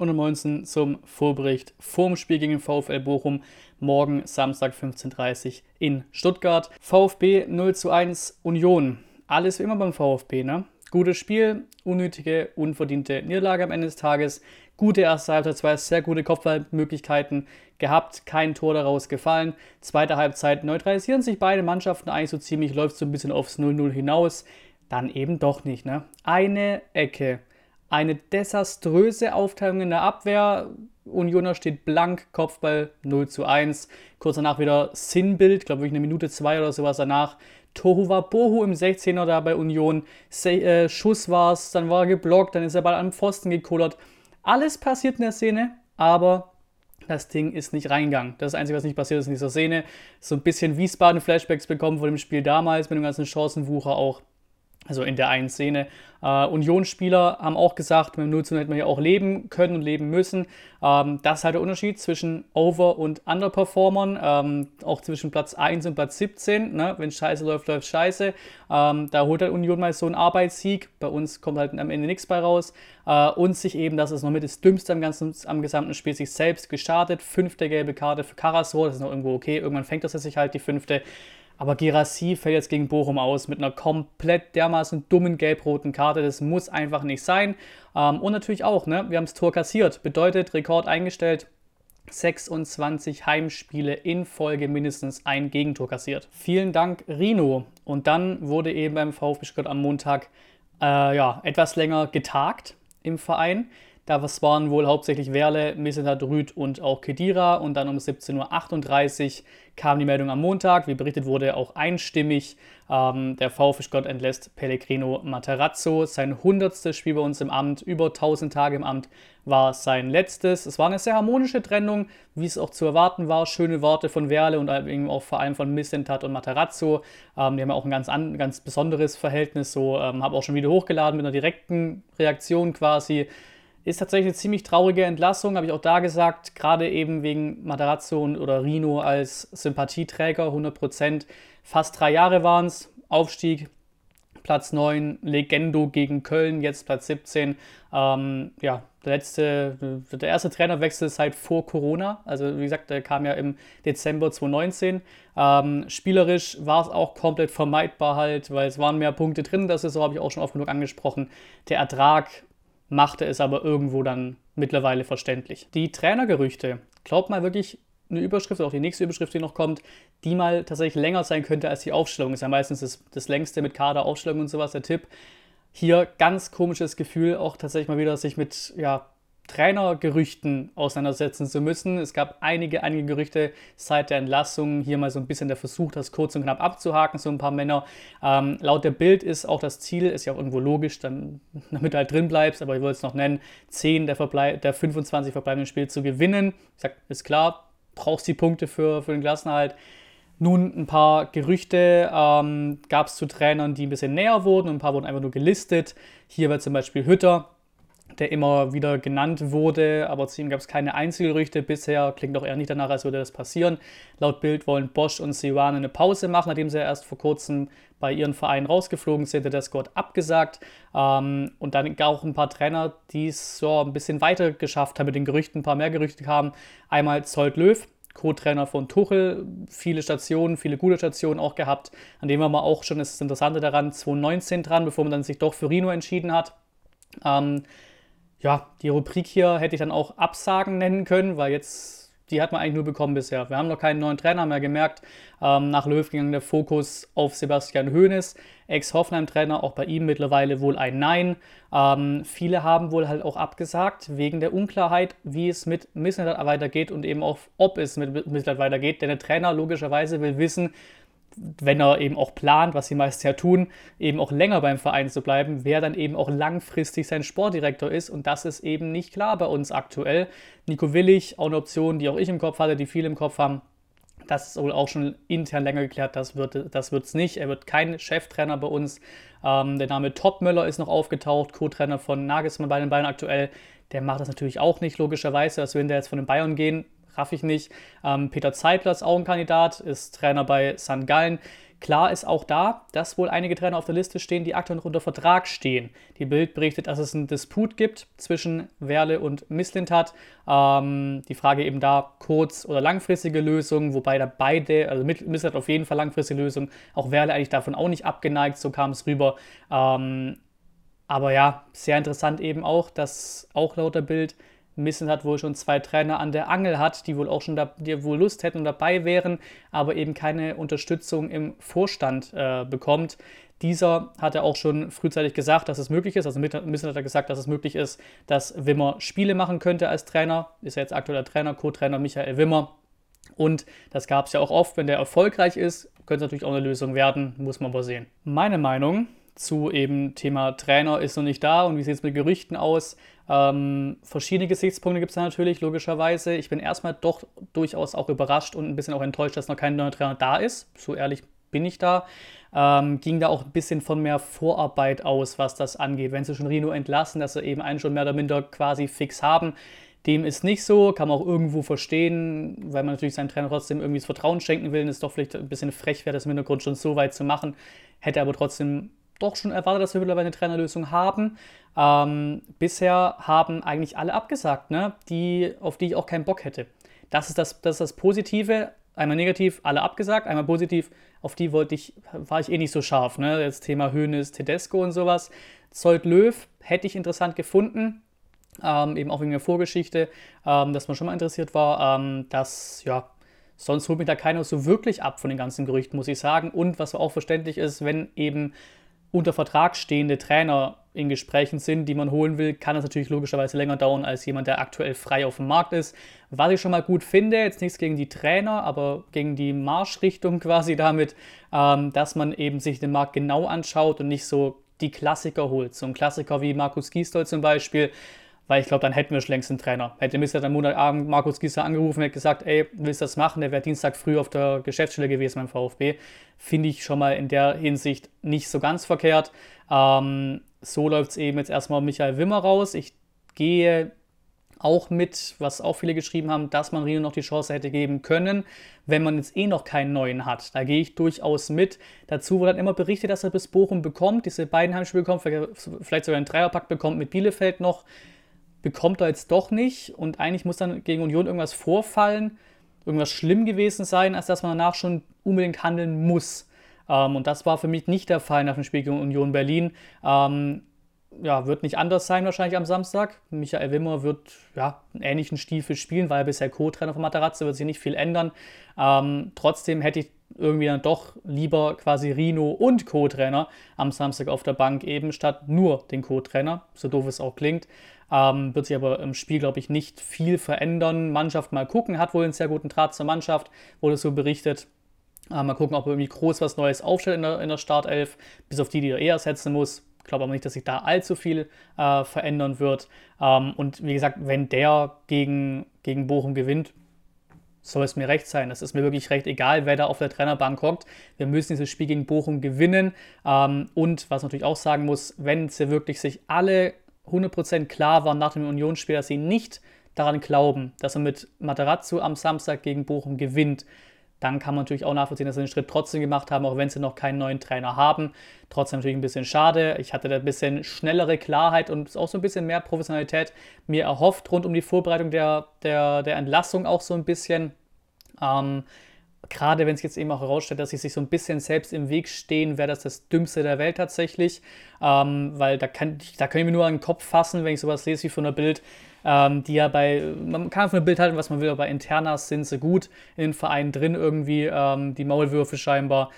und um 19 zum Vorbericht vorm Spiel gegen den VfL Bochum. Morgen Samstag 15.30 Uhr in Stuttgart. VfB 0 zu 1 Union. Alles wie immer beim VfB, ne? Gutes Spiel, unnötige, unverdiente Niederlage am Ende des Tages. Gute erste Halbzeit, zwei sehr gute Kopfballmöglichkeiten gehabt, kein Tor daraus gefallen. Zweite Halbzeit neutralisieren sich beide Mannschaften eigentlich so ziemlich, läuft so ein bisschen aufs 0-0 hinaus. Dann eben doch nicht, ne? Eine Ecke eine desaströse Aufteilung in der Abwehr. Unioner steht blank, Kopfball 0 zu 1. Kurz danach wieder Sinnbild, glaube ich, eine Minute zwei oder sowas danach. Tohu war Bohu im 16er da bei Union. Äh, Schuss war es, dann war er geblockt, dann ist er Ball am Pfosten gekullert. Alles passiert in der Szene, aber das Ding ist nicht reingegangen. Das, das Einzige, was nicht passiert ist in dieser Szene. So ein bisschen Wiesbaden-Flashbacks bekommen von dem Spiel damals mit dem ganzen Chancenwucher auch also in der einen Szene. Äh, Unionsspieler haben auch gesagt, mit dem 0 zu 0 hätte man ja auch leben können und leben müssen. Ähm, das ist halt der Unterschied zwischen Over- und Underperformern, ähm, auch zwischen Platz 1 und Platz 17. Ne? Wenn Scheiße läuft, läuft Scheiße. Ähm, da holt halt Union mal so einen Arbeitssieg. Bei uns kommt halt am Ende nichts bei raus. Äh, und sich eben, das ist noch mit das Dümmste am, ganzen, am gesamten Spiel, sich selbst gestartet. Fünfte gelbe Karte für Karasor, das ist noch irgendwo okay. Irgendwann fängt das sich halt die fünfte. Aber Gerassi fällt jetzt gegen Bochum aus mit einer komplett dermaßen dummen gelb-roten Karte. Das muss einfach nicht sein. Ähm, und natürlich auch, ne? wir haben das Tor kassiert. Bedeutet, Rekord eingestellt. 26 Heimspiele in Folge mindestens ein Gegentor kassiert. Vielen Dank, Rino. Und dann wurde eben beim VfB Stuttgart am Montag äh, ja, etwas länger getagt im Verein. Da waren wohl hauptsächlich Werle, Missentat, Rüd und auch Kedira. Und dann um 17.38 Uhr kam die Meldung am Montag. Wie berichtet wurde, auch einstimmig. Ähm, der VfB Gott entlässt Pellegrino Materazzo. Sein 100. Spiel bei uns im Amt, über 1000 Tage im Amt, war sein letztes. Es war eine sehr harmonische Trennung, wie es auch zu erwarten war. Schöne Worte von Werle und eben auch vor allem von Missentat und Materazzo. Ähm, die haben ja auch ein ganz, an, ganz besonderes Verhältnis. So ähm, habe auch schon wieder hochgeladen mit einer direkten Reaktion quasi. Ist tatsächlich eine ziemlich traurige Entlassung, habe ich auch da gesagt, gerade eben wegen Matarazzo oder Rino als Sympathieträger, 100% Fast drei Jahre waren es, Aufstieg, Platz 9, Legendo gegen Köln, jetzt Platz 17. Ähm, ja, der letzte, der erste Trainerwechsel seit vor Corona. Also wie gesagt, der kam ja im Dezember 2019. Ähm, spielerisch war es auch komplett vermeidbar halt, weil es waren mehr Punkte drin. Das ist so, habe ich auch schon oft genug angesprochen. Der Ertrag machte es aber irgendwo dann mittlerweile verständlich. Die Trainergerüchte, glaubt mal wirklich eine Überschrift, auch die nächste Überschrift, die noch kommt, die mal tatsächlich länger sein könnte als die Aufstellung. Ist ja meistens das, das längste mit Kader, Aufstellung und sowas der Tipp. Hier ganz komisches Gefühl, auch tatsächlich mal wieder sich mit ja, Trainergerüchten auseinandersetzen zu müssen. Es gab einige, einige Gerüchte seit der Entlassung. Hier mal so ein bisschen der Versuch, das kurz und knapp abzuhaken, so ein paar Männer. Ähm, laut der Bild ist auch das Ziel, ist ja auch irgendwo logisch, dann, damit du halt drin bleibst, aber ich wollte es noch nennen, 10 der, Verblei der 25 verbleibenden Spiele zu gewinnen. Ich sag, ist klar, brauchst die Punkte für, für den Klassenerhalt. Nun ein paar Gerüchte ähm, gab es zu Trainern, die ein bisschen näher wurden und ein paar wurden einfach nur gelistet. Hier war zum Beispiel Hütter, der immer wieder genannt wurde, aber zu ihm gab es keine Einzelgerüchte bisher. Klingt doch eher nicht danach, als würde das passieren. Laut Bild wollen Bosch und Siwane eine Pause machen, nachdem sie ja erst vor kurzem bei ihren Vereinen rausgeflogen sind. Der Scott abgesagt. Ähm, und dann auch ein paar Trainer, die es so ein bisschen weiter geschafft haben mit den Gerüchten. Ein paar mehr Gerüchte kamen. Einmal Zolt Löw, Co-Trainer von Tuchel, viele Stationen, viele gute Stationen auch gehabt, an dem war man auch schon, das ist das Interessante daran, 2019 dran, bevor man dann sich doch für Rino entschieden hat. Ähm, ja, die Rubrik hier hätte ich dann auch Absagen nennen können, weil jetzt, die hat man eigentlich nur bekommen bisher. Wir haben noch keinen neuen Trainer mehr gemerkt. Ähm, nach Löw ging der Fokus auf Sebastian Hoeneß, Ex-Hoffenheim-Trainer, auch bei ihm mittlerweile wohl ein Nein. Ähm, viele haben wohl halt auch abgesagt, wegen der Unklarheit, wie es mit Missentat weitergeht und eben auch, ob es mit Missentat weitergeht. Denn der Trainer logischerweise will wissen, wenn er eben auch plant, was sie meist ja tun, eben auch länger beim Verein zu bleiben, wer dann eben auch langfristig sein Sportdirektor ist. Und das ist eben nicht klar bei uns aktuell. Nico Willig, auch eine Option, die auch ich im Kopf hatte, die viele im Kopf haben. Das ist wohl auch schon intern länger geklärt, das wird es das nicht. Er wird kein Cheftrainer bei uns. Ähm, der Name Topmöller ist noch aufgetaucht, Co-Trainer von Nagelsmann bei den Bayern aktuell. Der macht das natürlich auch nicht, logischerweise. Als wenn der jetzt von den Bayern gehen, raff ich nicht. Ähm, Peter Zeitler ist auch ein Kandidat, ist Trainer bei St. Gallen. Klar ist auch da, dass wohl einige Trainer auf der Liste stehen, die aktuell noch unter Vertrag stehen. Die Bild berichtet, dass es einen Disput gibt zwischen Werle und Misslintat. Ähm, die Frage eben da, kurz- oder langfristige Lösung, wobei da beide, also Misslintat auf jeden Fall langfristige Lösung, auch Werle eigentlich davon auch nicht abgeneigt, so kam es rüber. Ähm, aber ja, sehr interessant eben auch, dass auch laut der Bild Missen hat wohl schon zwei Trainer an der Angel hat, die wohl auch schon da, die wohl Lust hätten und dabei wären, aber eben keine Unterstützung im Vorstand äh, bekommt. Dieser hat ja auch schon frühzeitig gesagt, dass es möglich ist. Also Missen hat er gesagt, dass es möglich ist, dass Wimmer Spiele machen könnte als Trainer. Ist ja jetzt aktueller Trainer, Co-Trainer Michael Wimmer. Und das gab es ja auch oft, wenn der erfolgreich ist, könnte es natürlich auch eine Lösung werden, muss man aber sehen. Meine Meinung zu eben Thema Trainer ist noch nicht da und wie sieht es mit Gerüchten aus? Ähm, verschiedene Gesichtspunkte gibt es da natürlich, logischerweise. Ich bin erstmal doch durchaus auch überrascht und ein bisschen auch enttäuscht, dass noch kein neuer Trainer da ist. So ehrlich bin ich da. Ähm, ging da auch ein bisschen von mehr Vorarbeit aus, was das angeht. Wenn sie schon Rino entlassen, dass sie eben einen schon mehr oder minder quasi fix haben. Dem ist nicht so, kann man auch irgendwo verstehen, weil man natürlich seinem Trainer trotzdem irgendwie das Vertrauen schenken will. Und es doch vielleicht ein bisschen frech wäre, das im Hintergrund schon so weit zu machen. Hätte aber trotzdem doch schon erwartet, dass wir mittlerweile eine Trainerlösung haben. Ähm, bisher haben eigentlich alle abgesagt, ne? die, auf die ich auch keinen Bock hätte. Das ist das, das ist das Positive. Einmal negativ, alle abgesagt. Einmal positiv, auf die wollte ich, war ich eh nicht so scharf. Ne? Das Thema Höhnes, Tedesco und sowas. Zolt Löw hätte ich interessant gefunden. Ähm, eben auch wegen der Vorgeschichte, ähm, dass man schon mal interessiert war. Ähm, dass, ja, sonst holt mich da keiner so wirklich ab von den ganzen Gerüchten, muss ich sagen. Und was auch verständlich ist, wenn eben unter Vertrag stehende Trainer in Gesprächen sind, die man holen will, kann das natürlich logischerweise länger dauern als jemand, der aktuell frei auf dem Markt ist. Was ich schon mal gut finde, jetzt nichts gegen die Trainer, aber gegen die Marschrichtung quasi damit, ähm, dass man eben sich den Markt genau anschaut und nicht so die Klassiker holt. So ein Klassiker wie Markus Gisdol zum Beispiel, weil ich glaube, dann hätten wir schon längst einen Trainer. Hätte Mr. am Montagabend Markus Gieser angerufen hätte gesagt, ey, willst du das machen? Der wäre Dienstag früh auf der Geschäftsstelle gewesen beim VfB. Finde ich schon mal in der Hinsicht nicht so ganz verkehrt. Ähm, so läuft es eben jetzt erstmal Michael Wimmer raus. Ich gehe auch mit, was auch viele geschrieben haben, dass man Rino noch die Chance hätte geben können, wenn man jetzt eh noch keinen neuen hat. Da gehe ich durchaus mit. Dazu wurde dann immer berichtet, dass er bis Bochum bekommt, diese beiden Heimspiele bekommt, vielleicht sogar einen Dreierpack bekommt mit Bielefeld noch bekommt er jetzt doch nicht und eigentlich muss dann gegen Union irgendwas vorfallen, irgendwas schlimm gewesen sein, als dass man danach schon unbedingt handeln muss. Ähm, und das war für mich nicht der Fall nach dem Spiel gegen Union Berlin. Ähm, ja, wird nicht anders sein wahrscheinlich am Samstag. Michael Wimmer wird ja, einen ähnlichen Stiefel spielen, weil er bisher Co-Trainer von Materazzo, wird sich nicht viel ändern. Ähm, trotzdem hätte ich irgendwie dann doch lieber quasi Rino und Co-Trainer am Samstag auf der Bank eben, statt nur den Co-Trainer, so doof es auch klingt. Ähm, wird sich aber im Spiel, glaube ich, nicht viel verändern. Mannschaft mal gucken, hat wohl einen sehr guten Draht zur Mannschaft, wurde so berichtet. Äh, mal gucken, ob er irgendwie groß was Neues aufstellt in der, in der Startelf, bis auf die, die er eher setzen muss. Ich glaube aber nicht, dass sich da allzu viel äh, verändern wird. Ähm, und wie gesagt, wenn der gegen, gegen Bochum gewinnt, soll es mir recht sein. Es ist mir wirklich recht egal, wer da auf der Trainerbank hockt. Wir müssen dieses Spiel gegen Bochum gewinnen. Ähm, und was natürlich auch sagen muss, wenn sie wirklich sich alle 100% klar war nach dem Unionsspiel, dass sie nicht daran glauben, dass er mit Materazzo am Samstag gegen Bochum gewinnt, dann kann man natürlich auch nachvollziehen, dass sie den Schritt trotzdem gemacht haben, auch wenn sie noch keinen neuen Trainer haben. Trotzdem natürlich ein bisschen schade. Ich hatte da ein bisschen schnellere Klarheit und auch so ein bisschen mehr Professionalität mir erhofft rund um die Vorbereitung der, der, der Entlassung auch so ein bisschen. Ähm, gerade wenn es jetzt eben auch herausstellt, dass sie sich so ein bisschen selbst im Weg stehen, wäre das das Dümmste der Welt tatsächlich. Ähm, weil da kann, da kann ich mir nur an den Kopf fassen, wenn ich sowas lese wie von der Bild, ähm, die ja bei, man kann von der Bild halten, was man will, aber Internas sind sie gut in den Vereinen drin irgendwie, ähm, die Maulwürfe scheinbar.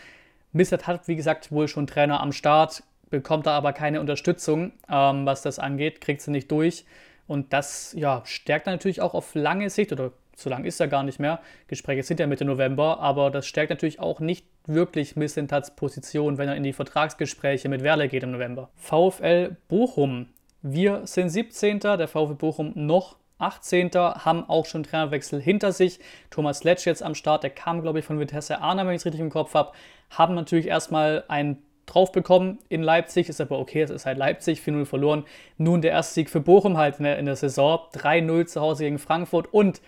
Missert hat, wie gesagt, wohl schon Trainer am Start, bekommt da aber keine Unterstützung, ähm, was das angeht, kriegt sie nicht durch. Und das ja, stärkt natürlich auch auf lange Sicht oder so lange ist er gar nicht mehr. Gespräche sind ja Mitte November, aber das stärkt natürlich auch nicht wirklich Missentats Position, wenn er in die Vertragsgespräche mit Werle geht im November. VfL Bochum. Wir sind 17. Der VfL Bochum noch 18. haben auch schon Trainerwechsel hinter sich. Thomas Letsch jetzt am Start, der kam, glaube ich, von Vitesse Arnhem, wenn ich es richtig im Kopf habe. Haben natürlich erstmal einen drauf bekommen in Leipzig. Ist aber okay, es ist halt Leipzig, 4-0 verloren. Nun der erste Sieg für Bochum halt in der, in der Saison. 3-0 zu Hause gegen Frankfurt und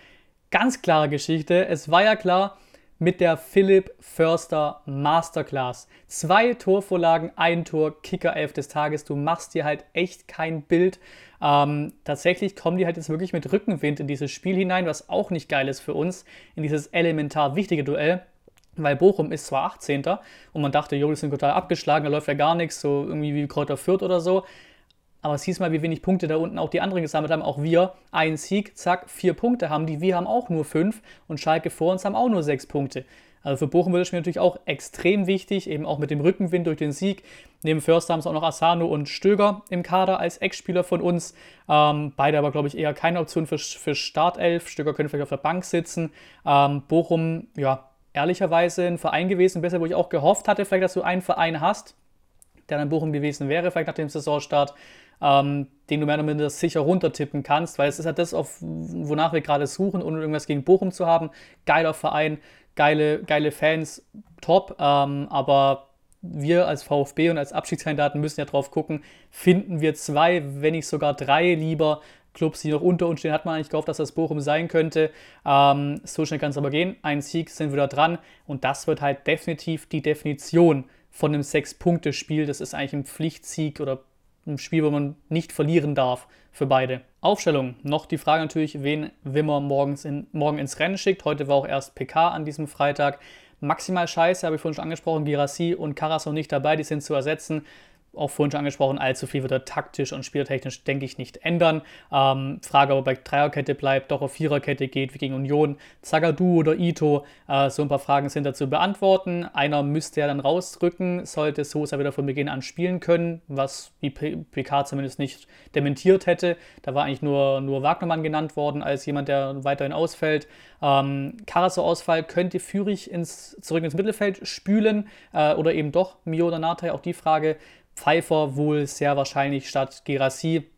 ganz klare Geschichte. Es war ja klar, mit der Philipp Förster Masterclass. Zwei Torvorlagen, ein Tor, Kicker 11 des Tages. Du machst dir halt echt kein Bild. Ähm, tatsächlich kommen die halt jetzt wirklich mit Rückenwind in dieses Spiel hinein, was auch nicht geil ist für uns, in dieses elementar wichtige Duell. Weil Bochum ist zwar 18. und man dachte, jo, sind total abgeschlagen, da läuft ja gar nichts, so irgendwie wie Kräuter Fürth oder so. Aber hieß mal, wie wenig Punkte da unten auch die anderen gesammelt haben. Auch wir, ein Sieg, zack, vier Punkte haben die. Wir haben auch nur fünf und Schalke vor uns haben auch nur sechs Punkte. Also für Bochum wird das Spiel natürlich auch extrem wichtig, eben auch mit dem Rückenwind durch den Sieg. Neben Förster haben es auch noch Asano und Stöger im Kader als Ex-Spieler von uns. Ähm, beide aber, glaube ich, eher keine Option für, für Startelf. Stöger können vielleicht auf der Bank sitzen. Ähm, Bochum, ja, ehrlicherweise ein Verein gewesen, besser, wo ich auch gehofft hatte, vielleicht, dass du einen Verein hast, der dann Bochum gewesen wäre, vielleicht nach dem Saisonstart, ähm, den du mehr oder minder sicher runtertippen kannst, weil es ist ja das, auf, wonach wir gerade suchen, ohne irgendwas gegen Bochum zu haben. Geiler Verein, geile, geile Fans, top, ähm, aber wir als VfB und als Abstiegskandidaten müssen ja drauf gucken, finden wir zwei, wenn nicht sogar drei lieber Clubs, die noch unter uns stehen, hat man eigentlich gehofft, dass das Bochum sein könnte. Ähm, so schnell kann es aber gehen. Ein Sieg sind wir da dran und das wird halt definitiv die Definition von einem Sechs-Punkte-Spiel. Das ist eigentlich ein Pflichtsieg oder ein Spiel, wo man nicht verlieren darf für beide. Aufstellung. Noch die Frage natürlich, wen Wimmer morgens in, morgen ins Rennen schickt. Heute war auch erst PK an diesem Freitag. Maximal scheiße, habe ich vorhin schon angesprochen. Girassi und Karas noch nicht dabei, die sind zu ersetzen auch vorhin schon angesprochen, allzu viel wird er taktisch und spieltechnisch, denke ich, nicht ändern. Ähm, Frage, ob er bei Dreierkette bleibt, doch auf Viererkette geht, wie gegen Union, Zagadou oder Ito. Äh, so ein paar Fragen sind dazu beantworten. Einer müsste ja dann rausrücken, sollte Sosa wieder von Beginn an spielen können, was die PK zumindest nicht dementiert hätte. Da war eigentlich nur, nur Wagnermann genannt worden als jemand, der weiterhin ausfällt. Ähm, Karaso-Ausfall könnte Führig ins, zurück ins Mittelfeld spülen äh, oder eben doch Mio oder Natai, auch die Frage. Pfeiffer wohl sehr wahrscheinlich statt Gerassi.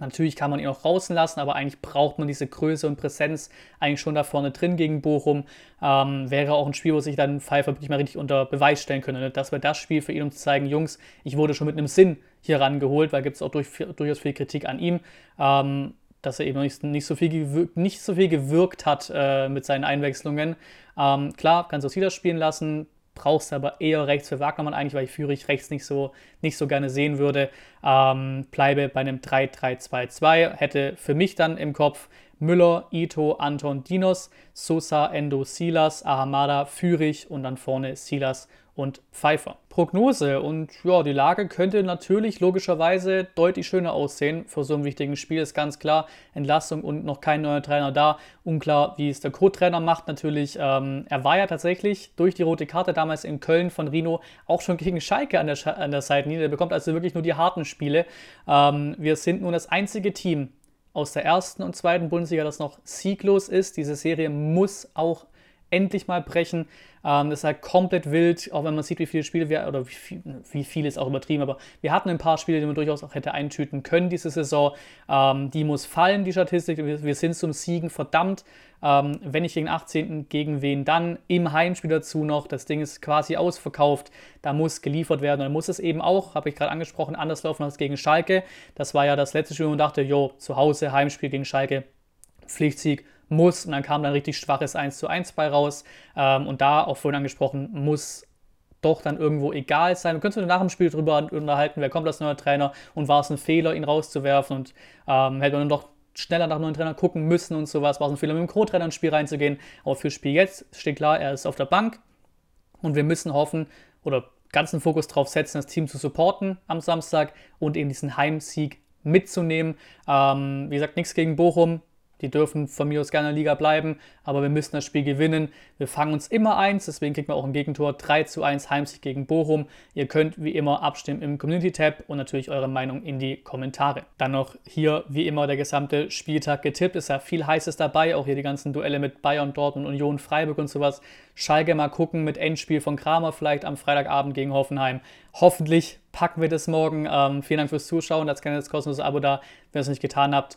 Natürlich kann man ihn auch draußen lassen, aber eigentlich braucht man diese Größe und Präsenz eigentlich schon da vorne drin gegen Bochum. Ähm, wäre auch ein Spiel, wo sich dann Pfeiffer wirklich mal richtig unter Beweis stellen könnte. Das wäre das Spiel für ihn, um zu zeigen, Jungs, ich wurde schon mit einem Sinn hier rangeholt, weil gibt es auch durch, durchaus viel Kritik an ihm, ähm, dass er eben nicht, nicht, so, viel gewirkt, nicht so viel gewirkt hat äh, mit seinen Einwechslungen. Ähm, klar, kannst du Silas spielen lassen, brauchst du aber eher rechts für Wagnermann eigentlich, weil ich Führig rechts nicht so, nicht so gerne sehen würde. Ähm, bleibe bei einem 3-3-2-2. Hätte für mich dann im Kopf Müller, Ito, Anton, Dinos, Sosa, Endo, Silas, Ahamada, Führig und dann vorne Silas und Pfeiffer. Prognose und ja, die Lage könnte natürlich logischerweise deutlich schöner aussehen für so ein wichtiges Spiel, ist ganz klar. Entlassung und noch kein neuer Trainer da. Unklar, wie es der Co-Trainer macht natürlich. Ähm, er war ja tatsächlich durch die rote Karte damals in Köln von Rino auch schon gegen Schalke an der, Sch an der Seitenlinie. Er bekommt also wirklich nur die harten Spiele. Ähm, wir sind nun das einzige Team aus der ersten und zweiten Bundesliga, das noch sieglos ist. Diese Serie muss auch endlich mal brechen. Ähm, das ist halt komplett wild, auch wenn man sieht, wie viele Spiele wir, oder wie viel, wie viel ist auch übertrieben, aber wir hatten ein paar Spiele, die man durchaus auch hätte eintüten können diese Saison. Ähm, die muss fallen, die Statistik. Wir, wir sind zum Siegen verdammt. Ähm, wenn nicht gegen 18. gegen wen dann? Im Heimspiel dazu noch. Das Ding ist quasi ausverkauft. Da muss geliefert werden. Und dann muss es eben auch, habe ich gerade angesprochen, anders laufen als gegen Schalke. Das war ja das letzte Spiel, wo man dachte, jo, zu Hause, Heimspiel gegen Schalke, Pflichtsieg muss. Und dann kam dann richtig schwaches 1 zu 1 bei raus. Ähm, und da, auch vorhin angesprochen, muss doch dann irgendwo egal sein. Wir können uns nach dem Spiel darüber unterhalten, wer kommt als neuer Trainer und war es ein Fehler, ihn rauszuwerfen und ähm, hätte man dann doch schneller nach neuen Trainer gucken müssen und sowas. War es ein Fehler, mit dem Co-Trainer ins Spiel reinzugehen. Aber fürs Spiel jetzt steht klar, er ist auf der Bank und wir müssen hoffen oder ganzen Fokus darauf setzen, das Team zu supporten am Samstag und eben diesen Heimsieg mitzunehmen. Ähm, wie gesagt, nichts gegen Bochum. Die dürfen von mir aus gerne in der Liga bleiben, aber wir müssen das Spiel gewinnen. Wir fangen uns immer eins, deswegen kriegen wir auch ein Gegentor 3 zu 1 Heimsieg gegen Bochum. Ihr könnt wie immer abstimmen im Community-Tab und natürlich eure Meinung in die Kommentare. Dann noch hier wie immer der gesamte Spieltag getippt. Ist ja viel Heißes dabei, auch hier die ganzen Duelle mit Bayern, Dortmund, Union, Freiburg und sowas. Schalke mal gucken mit Endspiel von Kramer vielleicht am Freitagabend gegen Hoffenheim. Hoffentlich packen wir das morgen. Ähm, vielen Dank fürs Zuschauen. Lasst gerne das kostenlose Abo da, wenn ihr es nicht getan habt